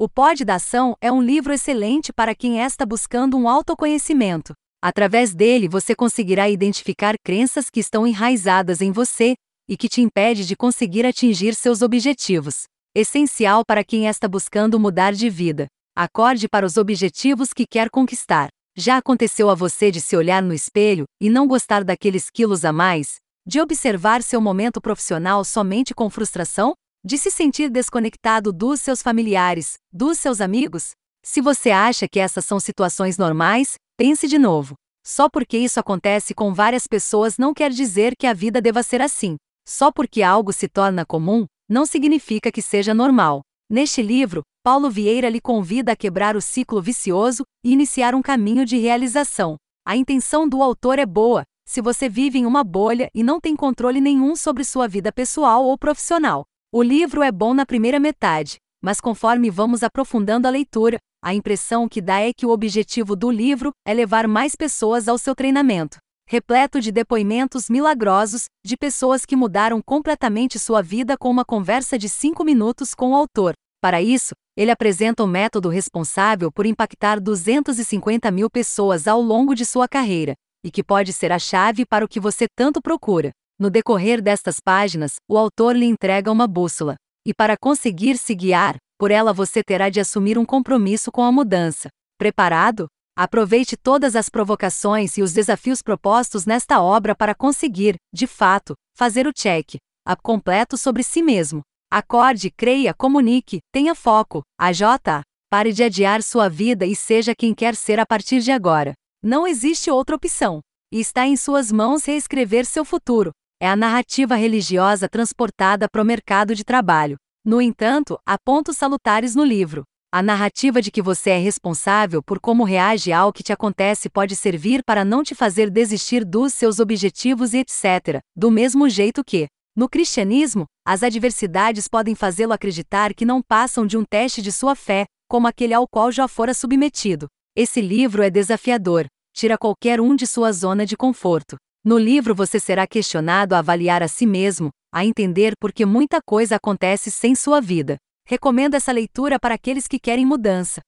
O Pod da Ação é um livro excelente para quem está buscando um autoconhecimento. Através dele você conseguirá identificar crenças que estão enraizadas em você e que te impede de conseguir atingir seus objetivos. Essencial para quem está buscando mudar de vida. Acorde para os objetivos que quer conquistar. Já aconteceu a você de se olhar no espelho e não gostar daqueles quilos a mais? De observar seu momento profissional somente com frustração? De se sentir desconectado dos seus familiares, dos seus amigos? Se você acha que essas são situações normais, pense de novo. Só porque isso acontece com várias pessoas não quer dizer que a vida deva ser assim. Só porque algo se torna comum, não significa que seja normal. Neste livro, Paulo Vieira lhe convida a quebrar o ciclo vicioso e iniciar um caminho de realização. A intenção do autor é boa, se você vive em uma bolha e não tem controle nenhum sobre sua vida pessoal ou profissional. O livro é bom na primeira metade, mas conforme vamos aprofundando a leitura, a impressão que dá é que o objetivo do livro é levar mais pessoas ao seu treinamento. Repleto de depoimentos milagrosos, de pessoas que mudaram completamente sua vida com uma conversa de 5 minutos com o autor. Para isso, ele apresenta o um método responsável por impactar 250 mil pessoas ao longo de sua carreira, e que pode ser a chave para o que você tanto procura. No decorrer destas páginas, o autor lhe entrega uma bússola. E para conseguir se guiar, por ela você terá de assumir um compromisso com a mudança. Preparado? Aproveite todas as provocações e os desafios propostos nesta obra para conseguir, de fato, fazer o check completo sobre si mesmo. Acorde, creia, comunique, tenha foco. A J. Pare de adiar sua vida e seja quem quer ser a partir de agora. Não existe outra opção. E está em suas mãos reescrever seu futuro. É a narrativa religiosa transportada para o mercado de trabalho. No entanto, há pontos salutares no livro. A narrativa de que você é responsável por como reage ao que te acontece pode servir para não te fazer desistir dos seus objetivos e etc., do mesmo jeito que, no cristianismo, as adversidades podem fazê-lo acreditar que não passam de um teste de sua fé, como aquele ao qual já fora submetido. Esse livro é desafiador, tira qualquer um de sua zona de conforto. No livro você será questionado a avaliar a si mesmo, a entender por que muita coisa acontece sem sua vida. Recomendo essa leitura para aqueles que querem mudança.